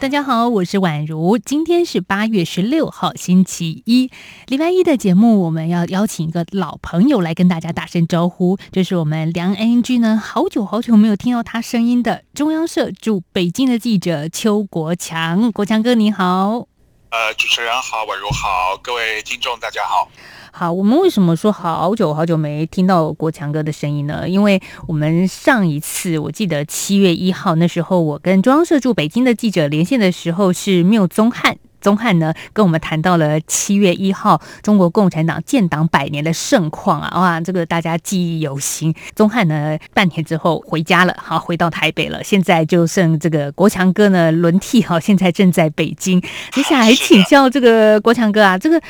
大家好，我是宛如。今天是八月十六号，星期一，礼拜一的节目，我们要邀请一个老朋友来跟大家打声招呼。就是我们梁 NG 呢，好久好久没有听到他声音的中央社驻北京的记者邱国强，国强哥你好。呃，主持人好，宛如好，各位听众大家好。好，我们为什么说好久好久没听到国强哥的声音呢？因为我们上一次我记得七月一号那时候，我跟中央社驻北京的记者连线的时候是缪宗翰，宗翰呢跟我们谈到了七月一号中国共产党建党百年的盛况啊，哇，这个大家记忆犹新。宗翰呢半年之后回家了，好，回到台北了，现在就剩这个国强哥呢轮替，好，现在正在北京。接下来请教这个国强哥啊，这个。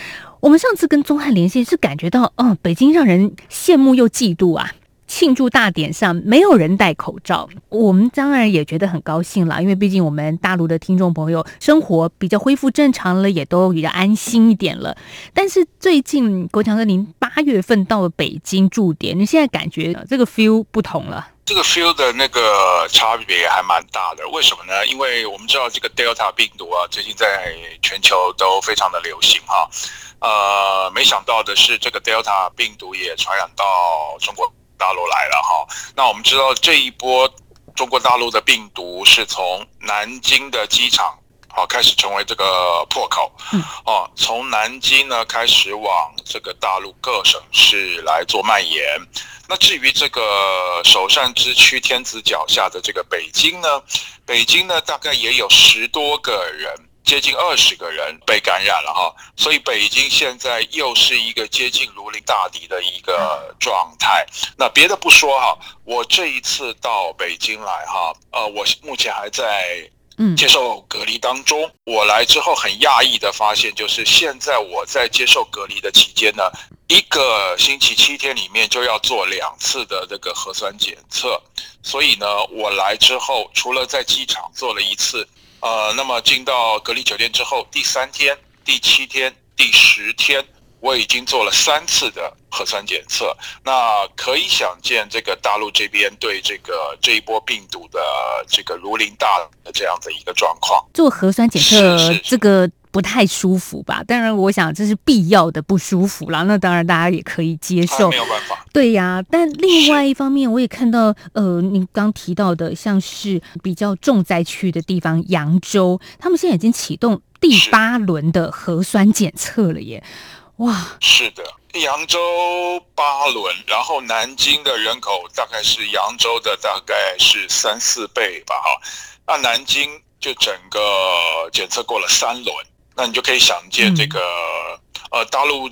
我们上次跟宗翰连线是感觉到，哦，北京让人羡慕又嫉妒啊！庆祝大典上没有人戴口罩，我们当然也觉得很高兴了，因为毕竟我们大陆的听众朋友生活比较恢复正常了，也都比较安心一点了。但是最近国强哥，您八月份到了北京驻点，你现在感觉这个 feel 不同了？这个 feel 的那个差别还蛮大的，为什么呢？因为我们知道这个 Delta 病毒啊，最近在全球都非常的流行哈。呃，没想到的是，这个 Delta 病毒也传染到中国大陆来了哈。那我们知道这一波中国大陆的病毒是从南京的机场好开始成为这个破口，哦，从南京呢开始往这个大陆各省市来做蔓延。那至于这个首善之区天子脚下的这个北京呢，北京呢大概也有十多个人。接近二十个人被感染了哈，所以北京现在又是一个接近如临大敌的一个状态。那别的不说哈，我这一次到北京来哈，呃，我目前还在接受隔离当中。我来之后很讶异的发现，就是现在我在接受隔离的期间呢，一个星期七天里面就要做两次的这个核酸检测。所以呢，我来之后除了在机场做了一次。呃，那么进到隔离酒店之后，第三天、第七天、第十天，我已经做了三次的核酸检测。那可以想见，这个大陆这边对这个这一波病毒的这个如临大的这样的一个状况。做核酸检测，这个。不太舒服吧？当然，我想这是必要的不舒服啦。那当然，大家也可以接受。没有办法。对呀，但另外一方面，我也看到，呃，您刚提到的，像是比较重灾区的地方，扬州，他们现在已经启动第八轮的核酸检测了耶！哇，是的，扬州八轮，然后南京的人口大概是扬州的大概是三四倍吧？哈，那南京就整个检测过了三轮。那你就可以想见这个，呃，大陆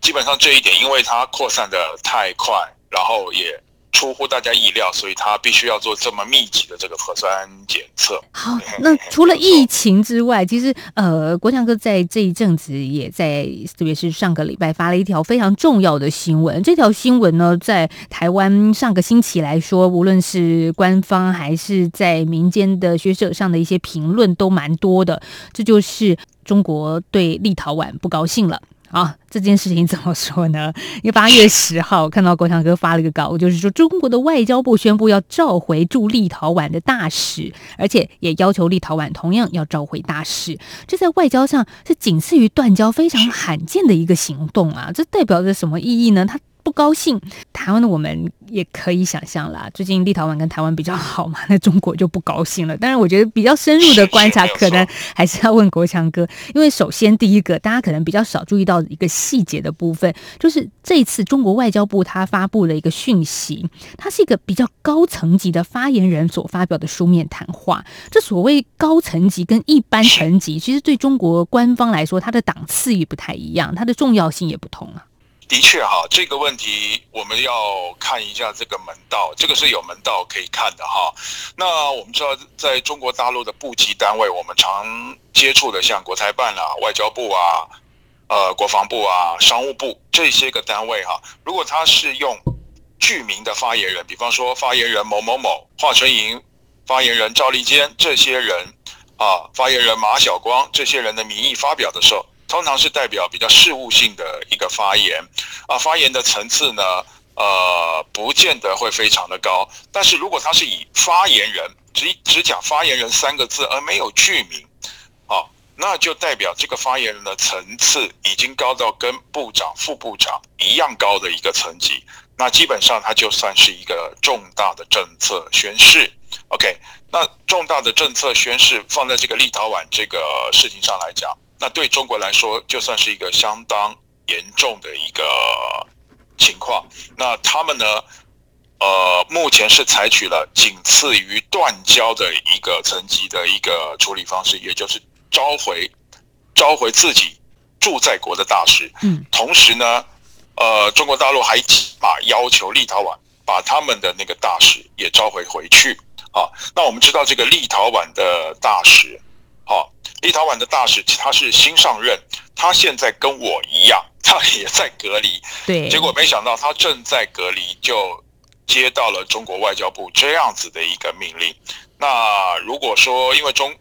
基本上这一点，因为它扩散的太快，然后也。出乎大家意料，所以他必须要做这么密集的这个核酸检测。好，那除了疫情之外，其实呃，国强哥在这一阵子也在，特别是上个礼拜发了一条非常重要的新闻。这条新闻呢，在台湾上个星期来说，无论是官方还是在民间的学者上的一些评论都蛮多的。这就是中国对立陶宛不高兴了。啊，这件事情怎么说呢？因为八月十号我看到国强哥发了一个稿，就是说中国的外交部宣布要召回驻立陶宛的大使，而且也要求立陶宛同样要召回大使。这在外交上是仅次于断交非常罕见的一个行动啊！这代表着什么意义呢？它。不高兴，台湾的我们也可以想象啦。最近立陶宛跟台湾比较好嘛，那中国就不高兴了。当然，我觉得比较深入的观察，可能还是要问国强哥，因为首先第一个，大家可能比较少注意到一个细节的部分，就是这一次中国外交部他发布了一个讯息，它是一个比较高层级的发言人所发表的书面谈话。这所谓高层级跟一般层级，其实对中国官方来说，它的档次也不太一样，它的重要性也不同啊。的确哈，这个问题我们要看一下这个门道，这个是有门道可以看的哈。那我们知道，在中国大陆的部级单位，我们常接触的像国台办啊、外交部啊、呃国防部啊、商务部这些个单位哈，如果他是用具名的发言人，比方说发言人某某某、华春莹、发言人赵立坚这些人，啊，发言人马晓光这些人的名义发表的时候，通常是代表比较事务性的一个发言啊，发言的层次呢，呃，不见得会非常的高。但是如果他是以发言人只只讲发言人三个字而没有具名，啊，那就代表这个发言人的层次已经高到跟部长、副部长一样高的一个层级。那基本上，他就算是一个重大的政策宣誓。OK，那重大的政策宣誓放在这个立陶宛这个事情上来讲，那对中国来说，就算是一个相当严重的一个情况。那他们呢，呃，目前是采取了仅次于断交的一个层级的一个处理方式，也就是召回召回自己驻在国的大使。嗯，同时呢。呃，中国大陆还起码要求立陶宛把他们的那个大使也召回回去啊。那我们知道这个立陶宛的大使，好、啊，立陶宛的大使他是新上任，他现在跟我一样，他也在隔离。对。结果没想到他正在隔离，就接到了中国外交部这样子的一个命令。那如果说因为中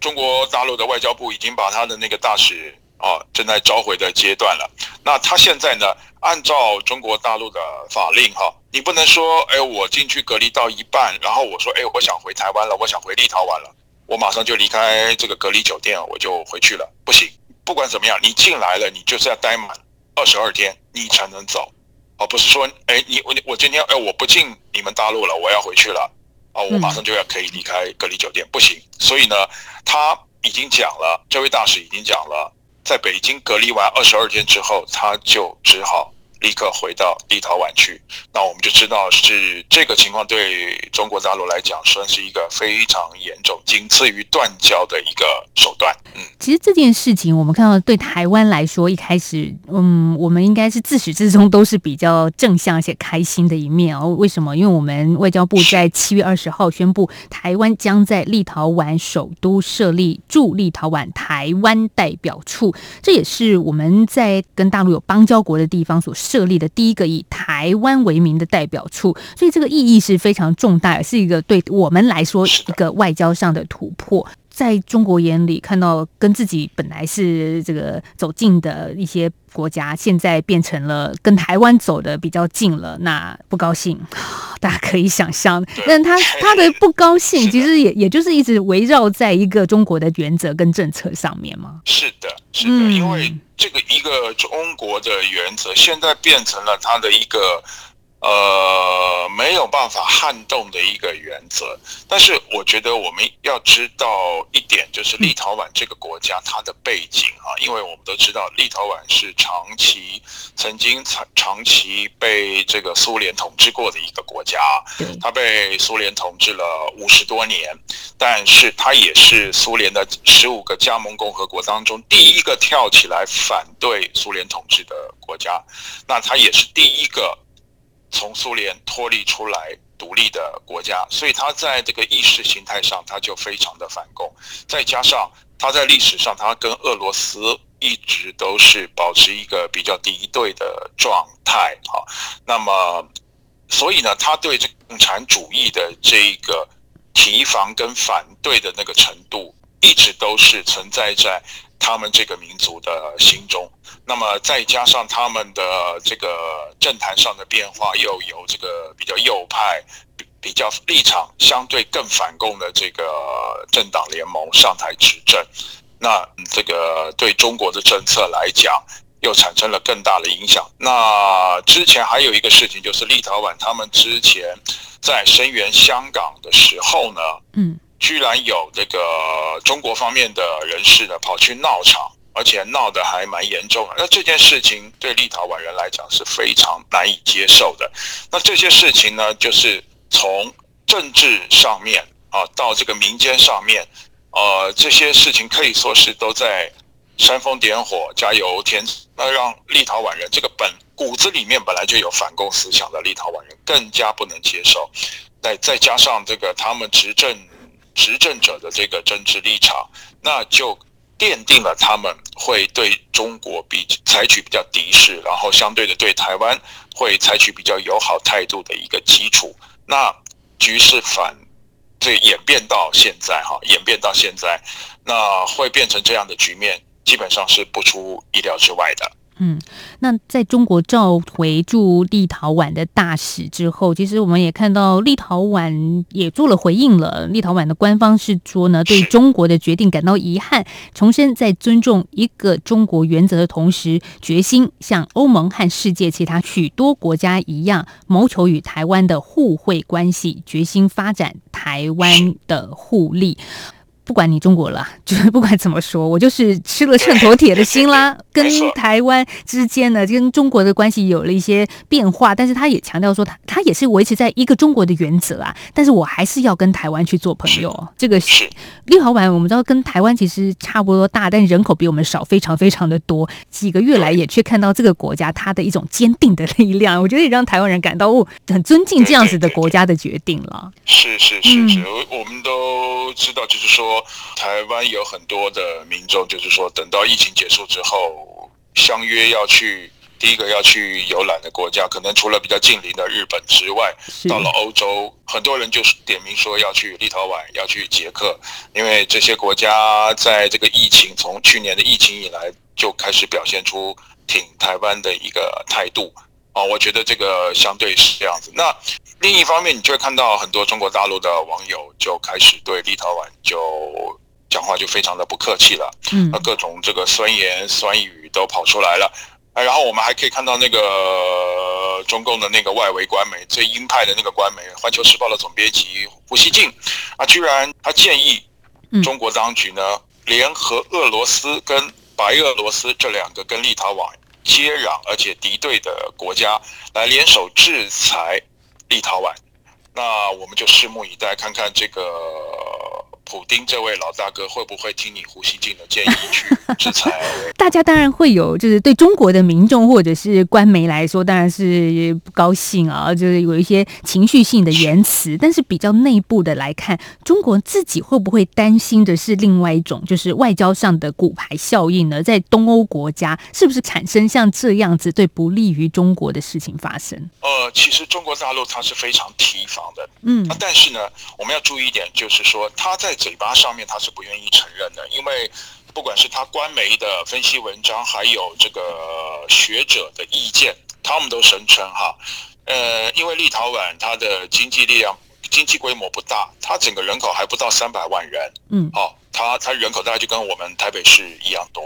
中国大陆的外交部已经把他的那个大使。啊，正在召回的阶段了。那他现在呢？按照中国大陆的法令，哈，你不能说，哎，我进去隔离到一半，然后我说，哎，我想回台湾了，我想回立陶宛了，我马上就离开这个隔离酒店，我就回去了。不行，不管怎么样，你进来了，你就是要待满二十二天，你才能走。而不是说，哎，你我我今天，哎，我不进你们大陆了，我要回去了，啊，我马上就要可以离开隔离酒店，不行。所以呢，他已经讲了，这位大使已经讲了。在北京隔离完二十二天之后，他就只好立刻回到立陶宛去。那我们就知道是这个情况，对中国大陆来讲算是一个非常严重、仅次于断交的一个手段。嗯，其实这件事情我们看到，对台湾来说，一开始，嗯，我们应该是自始至终都是比较正向且开心的一面哦。为什么？因为我们外交部 在七月二十号宣布，台湾将在立陶宛首都设立驻立陶宛台湾代表处，这也是我们在跟大陆有邦交国的地方所设立的第一个以台湾为名的代表处，所以这个意义是非常重大，是一个对我们来说一个外交上的突破。在中国眼里，看到跟自己本来是这个走近的一些国家，现在变成了跟台湾走的比较近了，那不高兴，大家可以想象。但他他的不高兴，其实也也就是一直围绕在一个中国的原则跟政策上面吗。是的，是的，因为这个一个中国的原则，现在变成了他的一个。呃，没有办法撼动的一个原则。但是我觉得我们要知道一点，就是立陶宛这个国家它的背景啊，因为我们都知道立陶宛是长期曾经长长期被这个苏联统治过的一个国家，它被苏联统治了五十多年，但是它也是苏联的十五个加盟共和国当中第一个跳起来反对苏联统治的国家，那它也是第一个。从苏联脱离出来独立的国家，所以他在这个意识形态上，他就非常的反共。再加上他在历史上，他跟俄罗斯一直都是保持一个比较敌对的状态。哈，那么，所以呢，他对这共产主义的这个提防跟反对的那个程度，一直都是存在在他们这个民族的心中。那么再加上他们的这个政坛上的变化，又有这个比较右派、比较立场相对更反共的这个政党联盟上台执政，那这个对中国的政策来讲，又产生了更大的影响。那之前还有一个事情，就是立陶宛他们之前在声援香港的时候呢，嗯，居然有这个中国方面的人士呢跑去闹场。而且闹得还蛮严重，那这件事情对立陶宛人来讲是非常难以接受的。那这些事情呢，就是从政治上面啊，到这个民间上面，呃，这些事情可以说是都在煽风点火、加油添，那让立陶宛人这个本骨子里面本来就有反共思想的立陶宛人更加不能接受。再再加上这个他们执政执政者的这个政治立场，那就。奠定了他们会对中国比采取比较敌视，然后相对的对台湾会采取比较友好态度的一个基础。那局势反这演变到现在哈，演变到现在，那会变成这样的局面，基本上是不出意料之外的。嗯，那在中国召回驻立陶宛的大使之后，其实我们也看到立陶宛也做了回应了。立陶宛的官方是说呢，对中国的决定感到遗憾，重申在尊重一个中国原则的同时，决心像欧盟和世界其他许多国家一样，谋求与台湾的互惠关系，决心发展台湾的互利。不管你中国了，就是不管怎么说，我就是吃了秤砣铁的心啦。跟台湾之间呢，跟中国的关系有了一些变化，但是他也强调说他，他他也是维持在一个中国的原则啊。但是我还是要跟台湾去做朋友。这个是立陶宛，我们知道跟台湾其实差不多大，但人口比我们少，非常非常的多。几个月来也却看到这个国家它的一种坚定的力量，我觉得也让台湾人感到哦，很尊敬这样子的国家的决定了。是是是是，我我们都知道，就是说。台湾有很多的民众，就是说，等到疫情结束之后，相约要去第一个要去游览的国家，可能除了比较近邻的日本之外，到了欧洲，很多人就是点名说要去立陶宛，要去捷克，因为这些国家在这个疫情从去年的疫情以来就开始表现出挺台湾的一个态度啊，我觉得这个相对是这样子。那另一方面，你就会看到很多中国大陆的网友就开始对立陶宛就讲话就非常的不客气了，嗯，那各种这个酸言酸语都跑出来了，然后我们还可以看到那个中共的那个外围官媒最鹰派的那个官媒《环球时报》的总编辑胡锡进啊，居然他建议中国当局呢联合俄罗斯跟白俄罗斯这两个跟立陶宛接壤而且敌对的国家来联手制裁。立陶宛，那我们就拭目以待，看看这个普丁这位老大哥会不会听你胡锡进的建议去制裁？大家当然会有，就是对中国的民众或者是官媒来说，当然是不高兴啊，就是有一些情绪性的言辞。但是比较内部的来看，中国自己会不会担心的是另外一种，就是外交上的骨牌效应呢？在东欧国家，是不是产生像这样子对不利于中国的事情发生？呃，其实中国大陆它是非常提防的，嗯，但是呢，我们要注意一点，就是说他在。嘴巴上面他是不愿意承认的，因为不管是他官媒的分析文章，还有这个学者的意见，他们都声称哈，呃，因为立陶宛它的经济力量、经济规模不大，它整个人口还不到三百万人，嗯，好，它它人口大概就跟我们台北市一样多，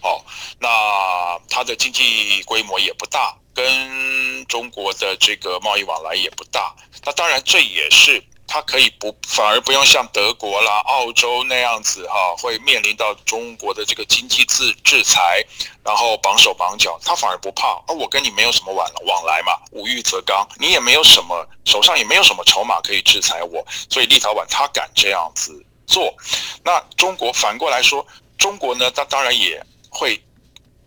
好，那它的经济规模也不大，跟中国的这个贸易往来也不大，那当然这也是。它可以不，反而不用像德国啦、澳洲那样子哈，会面临到中国的这个经济制制裁，然后绑手绑脚，他反而不怕。而我跟你没有什么往往来嘛，无欲则刚，你也没有什么手上也没有什么筹码可以制裁我，所以立陶宛他敢这样子做。那中国反过来说，中国呢，他当然也会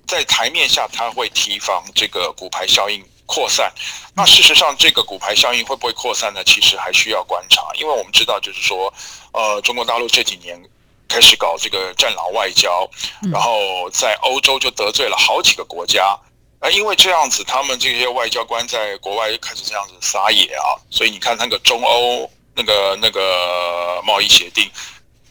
在台面下，他会提防这个骨牌效应。扩散，那事实上这个骨牌效应会不会扩散呢？其实还需要观察，因为我们知道，就是说，呃，中国大陆这几年开始搞这个战狼外交，然后在欧洲就得罪了好几个国家，啊因为这样子，他们这些外交官在国外就开始这样子撒野啊，所以你看那个中欧那个那个贸易协定，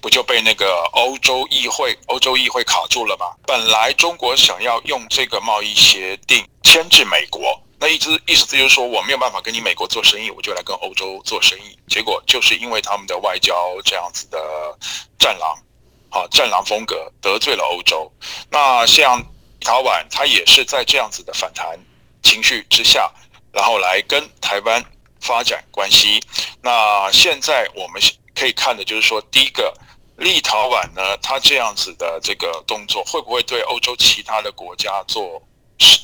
不就被那个欧洲议会欧洲议会卡住了吗？本来中国想要用这个贸易协定牵制美国。那意思意思就是说，我没有办法跟你美国做生意，我就来跟欧洲做生意。结果就是因为他们的外交这样子的战狼，好战狼风格得罪了欧洲。那像立陶宛，他也是在这样子的反弹情绪之下，然后来跟台湾发展关系。那现在我们可以看的就是说，第一个，立陶宛呢，他这样子的这个动作，会不会对欧洲其他的国家做？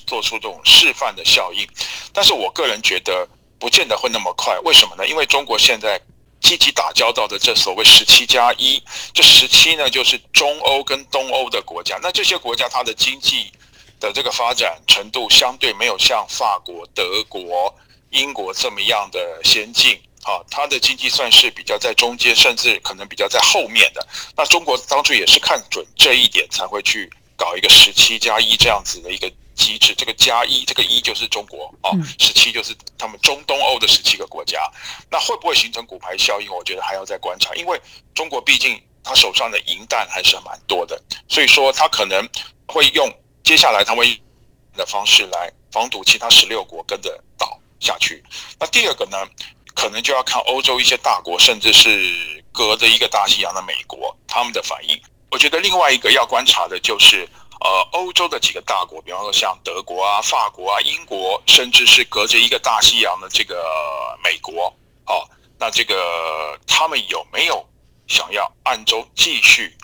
做出这种示范的效应，但是我个人觉得不见得会那么快。为什么呢？因为中国现在积极打交道的这所谓十七加一，这十七呢就是中欧跟东欧的国家。那这些国家它的经济的这个发展程度相对没有像法国、德国、英国这么样的先进啊，它的经济算是比较在中间，甚至可能比较在后面的。那中国当初也是看准这一点才会去搞一个十七加一这样子的一个。机制，这个加一，这个一就是中国哦，十七就是他们中东欧的十七个国家。那会不会形成骨牌效应？我觉得还要再观察，因为中国毕竟他手上的银弹还是蛮多的，所以说他可能会用接下来他会的方式来防堵其他十六国跟着倒下去。那第二个呢，可能就要看欧洲一些大国，甚至是隔着一个大西洋的美国他们的反应。我觉得另外一个要观察的就是，呃，欧洲的几个大国，比方说像德国啊、法国啊、英国，甚至是隔着一个大西洋的这个美国，好、那这个他们有没有想要暗中继续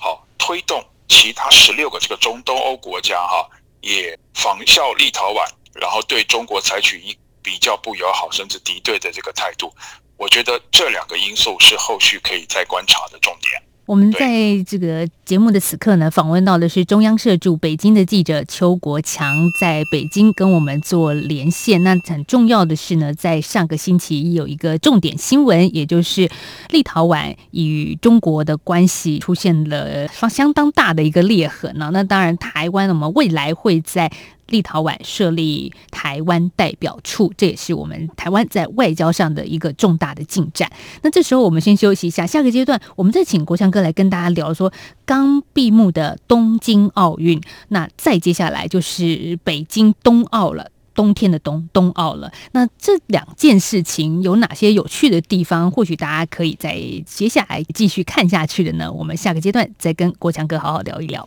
好、推动其他十六个这个中东欧国家哈、也仿效立陶宛，然后对中国采取一比较不友好甚至敌对的这个态度？我觉得这两个因素是后续可以再观察的重点。我们在这个节目的此刻呢，访问到的是中央社驻北京的记者邱国强，在北京跟我们做连线。那很重要的是呢，在上个星期一有一个重点新闻，也就是立陶宛与中国的关系出现了相当大的一个裂痕呢。那当然，台湾我们未来会在。立陶宛设立台湾代表处，这也是我们台湾在外交上的一个重大的进展。那这时候我们先休息一下，下个阶段我们再请国强哥来跟大家聊说刚闭幕的东京奥运。那再接下来就是北京冬奥了，冬天的冬冬奥了。那这两件事情有哪些有趣的地方？或许大家可以在接下来继续看下去的呢？我们下个阶段再跟国强哥好好聊一聊。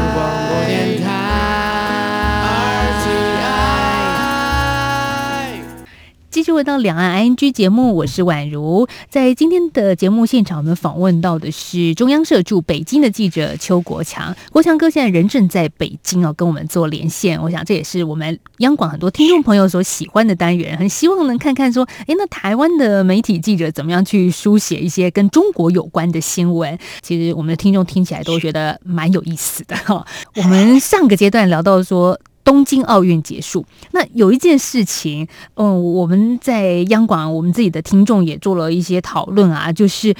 回到两岸 ING 节目，我是宛如。在今天的节目现场，我们访问到的是中央社驻北京的记者邱国强。国强哥现在人正在北京哦，跟我们做连线。我想这也是我们央广很多听众朋友所喜欢的单元，很希望能看看说，诶，那台湾的媒体记者怎么样去书写一些跟中国有关的新闻？其实我们的听众听起来都觉得蛮有意思的哈。我们上个阶段聊到说。东京奥运结束，那有一件事情，嗯，我们在央广，我们自己的听众也做了一些讨论啊，就是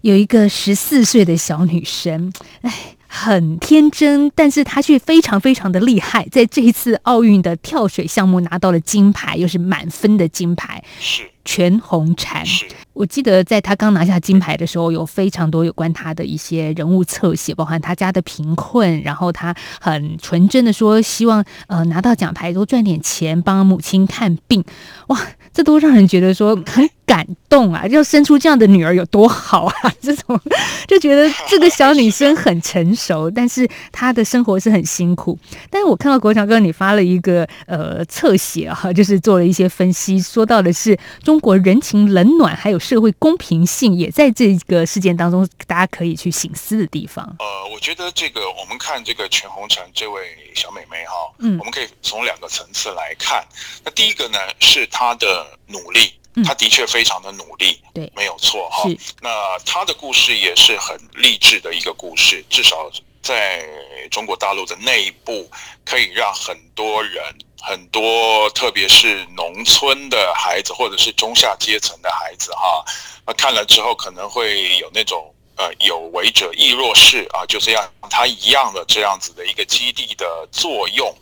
有一个十四岁的小女生，哎，很天真，但是他却非常非常的厉害，在这一次奥运的跳水项目拿到了金牌，又是满分的金牌。是。全红婵，我记得在他刚拿下金牌的时候，有非常多有关他的一些人物侧写，包含他家的贫困，然后他很纯真的说，希望呃拿到奖牌多赚点钱，帮母亲看病，哇，这都让人觉得说很感动啊！要生出这样的女儿有多好啊！这种就觉得这个小女生很成熟，但是她的生活是很辛苦。但是我看到国强哥你发了一个呃侧写啊，就是做了一些分析，说到的是中。国人情冷暖，还有社会公平性，也在这个事件当中，大家可以去醒思的地方。呃，我觉得这个我们看这个全红婵这位小妹妹哈，嗯，我们可以从两个层次来看。那第一个呢，是她的努力，她的确非常的努力，对、嗯，没有错哈。那他的故事也是很励志的一个故事，至少在中国大陆的内部，可以让很多人。很多，特别是农村的孩子，或者是中下阶层的孩子，哈，那看了之后可能会有那种呃，有为者亦若是啊，就这样他一样的这样子的一个激励的作用。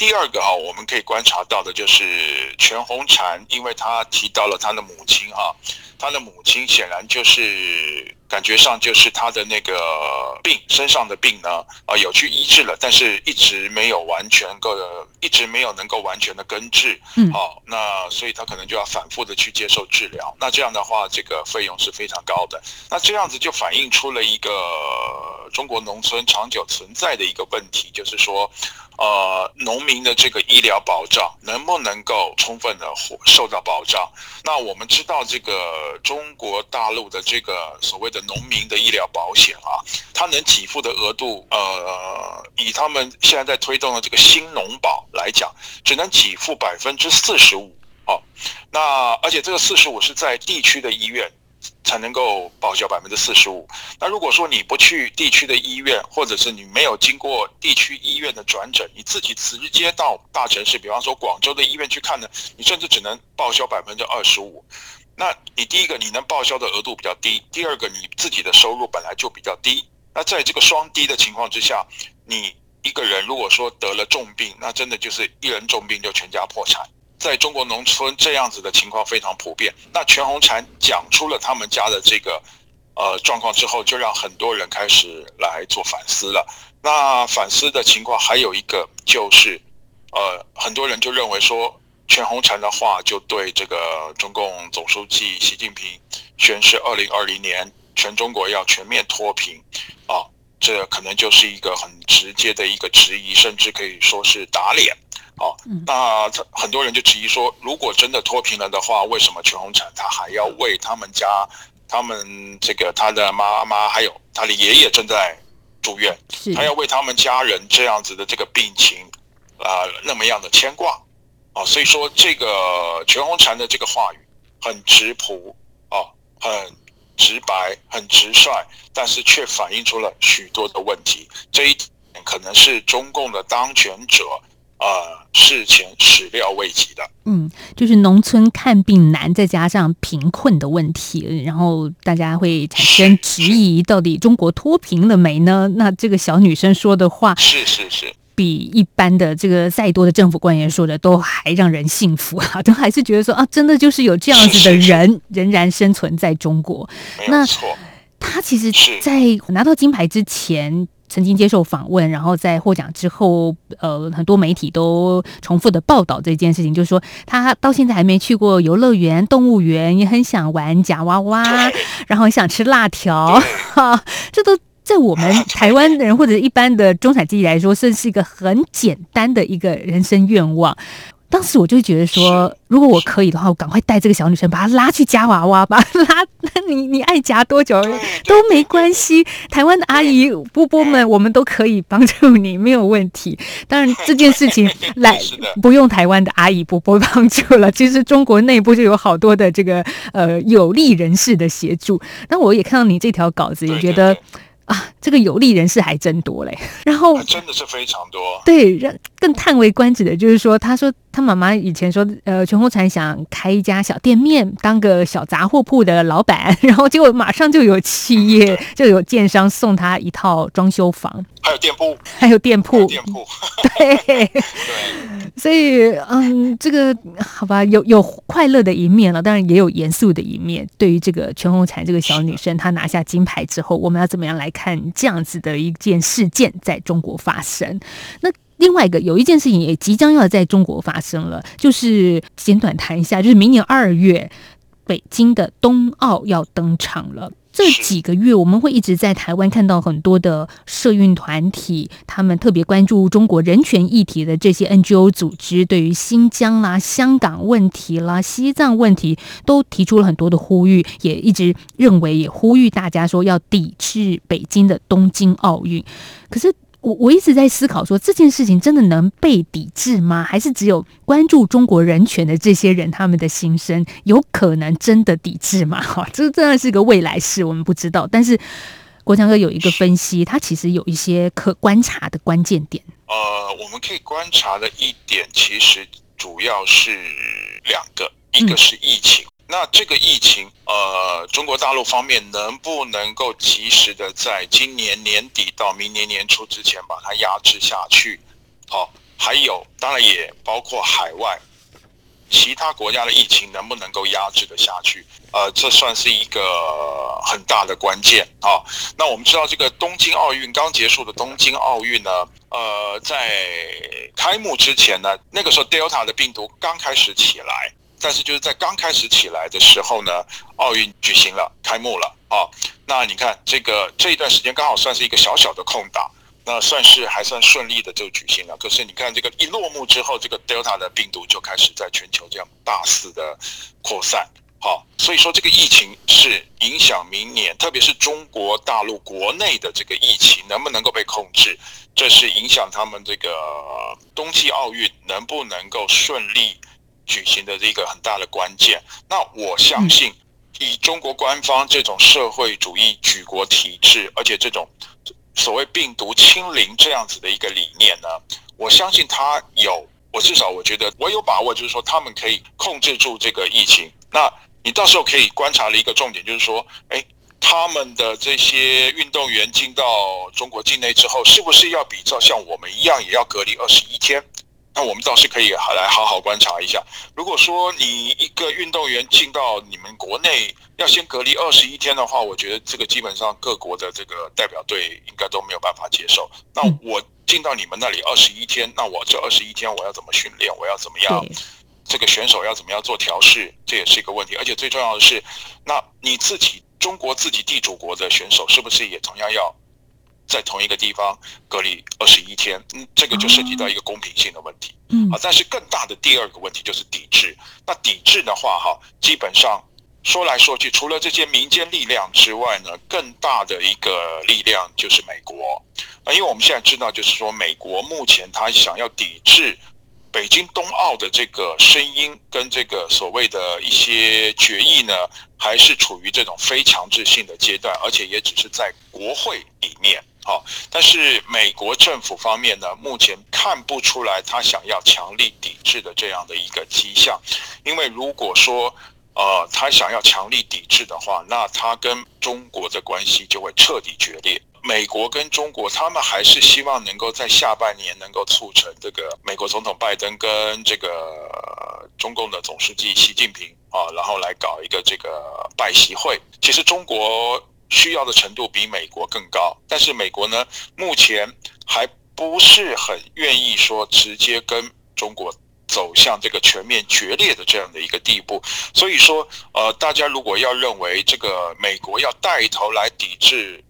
第二个哈，我们可以观察到的就是全红婵，因为他提到了他的母亲哈，他的母亲显然就是。感觉上就是他的那个病，身上的病呢，啊，有去医治了，但是一直没有完全够，一直没有能够完全的根治。嗯，好，那所以他可能就要反复的去接受治疗。那这样的话，这个费用是非常高的。那这样子就反映出了一个中国农村长久存在的一个问题，就是说。呃，农民的这个医疗保障能不能够充分的受到保障？那我们知道，这个中国大陆的这个所谓的农民的医疗保险啊，它能给付的额度，呃，以他们现在在推动的这个新农保来讲，只能给付百分之四十五。哦，那而且这个四十五是在地区的医院。才能够报销百分之四十五。那如果说你不去地区的医院，或者是你没有经过地区医院的转诊，你自己直接到大城市，比方说广州的医院去看呢，你甚至只能报销百分之二十五。那你第一个你能报销的额度比较低，第二个你自己的收入本来就比较低。那在这个双低的情况之下，你一个人如果说得了重病，那真的就是一人重病就全家破产。在中国农村这样子的情况非常普遍。那全红婵讲出了他们家的这个呃状况之后，就让很多人开始来做反思了。那反思的情况还有一个就是，呃，很多人就认为说，全红婵的话就对这个中共总书记习近平宣誓二零二零年全中国要全面脱贫啊，这可能就是一个很直接的一个质疑，甚至可以说是打脸。啊，那很多人就质疑说，如果真的脱贫了的话，为什么全红婵她还要为他们家、他们这个他的妈妈还有他的爷爷正在住院，他要为他们家人这样子的这个病情啊、呃、那么样的牵挂哦，所以说这个全红婵的这个话语很直朴啊，很直白，很直率，但是却反映出了许多的问题，这一点可能是中共的当权者。呃，事前始料未及的，嗯，就是农村看病难，再加上贫困的问题，然后大家会产生质疑，到底中国脱贫了没呢？那这个小女生说的话，是是是，比一般的这个再多的政府官员说的都还让人信服啊，都还是觉得说啊，真的就是有这样子的人仍然生存在中国。那他其实，在拿到金牌之前。曾经接受访问，然后在获奖之后，呃，很多媒体都重复的报道这件事情，就是说他到现在还没去过游乐园、动物园，也很想玩夹娃娃，然后很想吃辣条，哈，这都在我们台湾人或者一般的中产阶级来说，算是一个很简单的一个人生愿望。当时我就觉得说，如果我可以的话，我赶快带这个小女生，把她拉去夹娃娃吧，拉，那你你爱夹多久都没关系。台湾的阿姨波波们，我们都可以帮助你，没有问题。当然这件事情来 不用台湾的阿姨波波帮助了，其实中国内部就有好多的这个呃有利人士的协助。那我也看到你这条稿子，也觉得。啊，这个有利人士还真多嘞，然后真的是非常多。对，让更叹为观止的就是说，他说他妈妈以前说，呃，全红婵想开一家小店面，当个小杂货铺的老板，然后结果马上就有企业，就有建商送他一套装修房，还有店铺，还有店铺，店铺，对。对。所以，嗯，这个好吧，有有快乐的一面了，当然也有严肃的一面。对于这个全红婵这个小女生，她拿下金牌之后，我们要怎么样来看这样子的一件事件在中国发生？那另外一个有一件事情也即将要在中国发生了，就是简短谈一下，就是明年二月，北京的冬奥要登场了。这几个月，我们会一直在台湾看到很多的社运团体，他们特别关注中国人权议题的这些 NGO 组织，对于新疆啦、香港问题啦、西藏问题，都提出了很多的呼吁，也一直认为，也呼吁大家说要抵制北京的东京奥运。可是。我我一直在思考说，这件事情真的能被抵制吗？还是只有关注中国人权的这些人他们的心声有可能真的抵制吗？哈，这真的是个未来事，我们不知道。但是国强哥有一个分析，他其实有一些可观察的关键点。呃，我们可以观察的一点，其实主要是两个，一个是疫情。那这个疫情，呃，中国大陆方面能不能够及时的在今年年底到明年年初之前把它压制下去？好，还有，当然也包括海外其他国家的疫情能不能够压制的下去？呃，这算是一个很大的关键啊。那我们知道，这个东京奥运刚结束的东京奥运呢，呃，在开幕之前呢，那个时候 Delta 的病毒刚开始起来。但是就是在刚开始起来的时候呢，奥运举行了，开幕了啊。那你看这个这一段时间刚好算是一个小小的空档，那算是还算顺利的就举行了。可是你看这个一落幕之后，这个 Delta 的病毒就开始在全球这样大肆的扩散。好，所以说这个疫情是影响明年，特别是中国大陆国内的这个疫情能不能够被控制，这是影响他们这个冬季奥运能不能够顺利举行的这个很大的关键，那我相信以中国官方这种社会主义举国体制，而且这种所谓病毒清零这样子的一个理念呢，我相信他有，我至少我觉得我有把握，就是说他们可以控制住这个疫情。那你到时候可以观察的一个重点，就是说，哎，他们的这些运动员进到中国境内之后，是不是要比照像我们一样，也要隔离二十一天？那我们倒是可以好来好好观察一下。如果说你一个运动员进到你们国内要先隔离二十一天的话，我觉得这个基本上各国的这个代表队应该都没有办法接受。那我进到你们那里二十一天，那我这二十一天我要怎么训练？我要怎么样？这个选手要怎么样做调试？这也是一个问题。而且最重要的是，那你自己中国自己地主国的选手是不是也同样要？在同一个地方隔离二十一天，嗯，这个就涉及到一个公平性的问题，嗯，啊，但是更大的第二个问题就是抵制。那抵制的话，哈，基本上说来说去，除了这些民间力量之外呢，更大的一个力量就是美国。啊，因为我们现在知道，就是说美国目前他想要抵制北京冬奥的这个声音跟这个所谓的一些决议呢，还是处于这种非强制性的阶段，而且也只是在国会里面。好，但是美国政府方面呢，目前看不出来他想要强力抵制的这样的一个迹象，因为如果说呃他想要强力抵制的话，那他跟中国的关系就会彻底决裂。美国跟中国他们还是希望能够在下半年能够促成这个美国总统拜登跟这个中共的总书记习近平啊，然后来搞一个这个拜习会。其实中国。需要的程度比美国更高，但是美国呢，目前还不是很愿意说直接跟中国走向这个全面决裂的这样的一个地步。所以说，呃，大家如果要认为这个美国要带头来抵制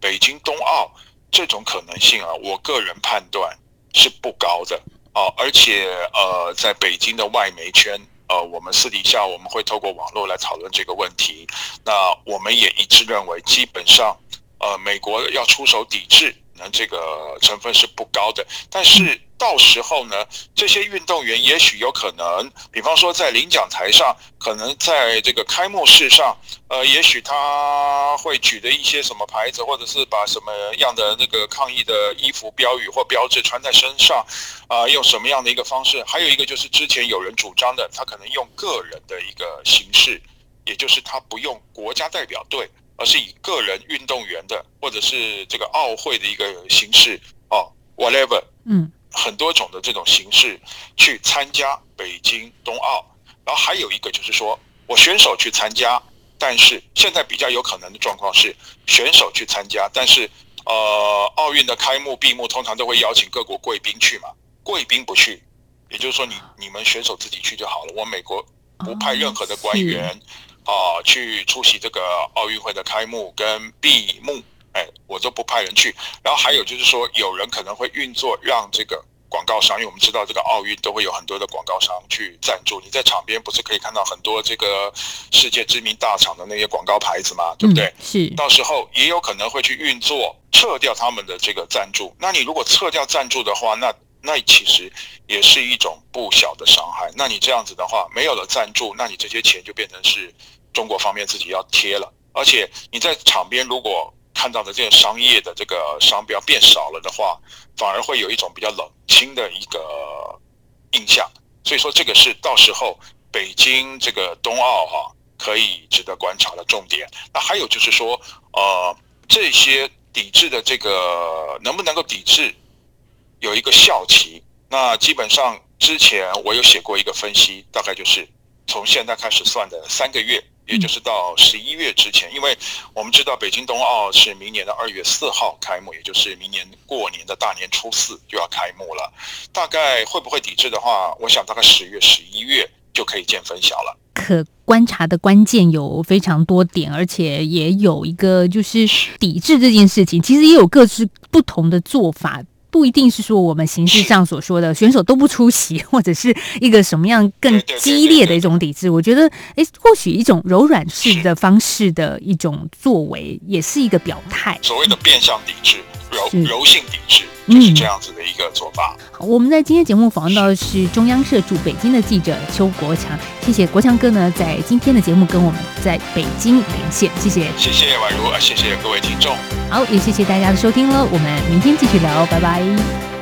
北京冬奥这种可能性啊，我个人判断是不高的啊，而且呃，在北京的外媒圈。呃，我们私底下我们会透过网络来讨论这个问题。那我们也一致认为，基本上，呃，美国要出手抵制，可能这个成分是不高的。但是。到时候呢，这些运动员也许有可能，比方说在领奖台上，可能在这个开幕式上，呃，也许他会举的一些什么牌子，或者是把什么样的那个抗议的衣服、标语或标志穿在身上，啊、用什么样的一个方式？还有一个就是之前有人主张的，他可能用个人的一个形式，也就是他不用国家代表队，而是以个人运动员的，或者是这个奥会的一个形式，哦，whatever，嗯。很多种的这种形式去参加北京冬奥，然后还有一个就是说我选手去参加，但是现在比较有可能的状况是选手去参加，但是呃奥运的开幕闭幕通常都会邀请各国贵宾去嘛，贵宾不去，也就是说你你们选手自己去就好了，我美国不派任何的官员啊去出席这个奥运会的开幕跟闭幕。哎，我都不派人去。然后还有就是说，有人可能会运作，让这个广告商，因为我们知道这个奥运都会有很多的广告商去赞助。你在场边不是可以看到很多这个世界知名大厂的那些广告牌子吗？对不对？是。到时候也有可能会去运作，撤掉他们的这个赞助。那你如果撤掉赞助的话，那那其实也是一种不小的伤害。那你这样子的话，没有了赞助，那你这些钱就变成是中国方面自己要贴了。而且你在场边如果看到的这些商业的这个商标变少了的话，反而会有一种比较冷清的一个印象。所以说，这个是到时候北京这个冬奥哈可以值得观察的重点。那还有就是说，呃，这些抵制的这个能不能够抵制，有一个效期。那基本上之前我有写过一个分析，大概就是从现在开始算的三个月。也就是到十一月之前，因为我们知道北京冬奥是明年的二月四号开幕，也就是明年过年的大年初四就要开幕了。大概会不会抵制的话，我想大概十月、十一月就可以见分晓了。可观察的关键有非常多点，而且也有一个就是抵制这件事情，其实也有各自不同的做法。不一定是说我们形式上所说的选手都不出席，或者是一个什么样更激烈的一种抵制。我觉得，哎，或许一种柔软式的方式的一种作为，也是一个表态。所谓的变相抵制、柔柔性抵制。就是这样子的一个做法。好，我们在今天节目访问到的是中央社驻北京的记者邱国强，谢谢国强哥呢，在今天的节目跟我们在北京连线，谢谢，谢谢宛如，谢谢各位听众，好，也谢谢大家的收听了，我们明天继续聊，拜拜。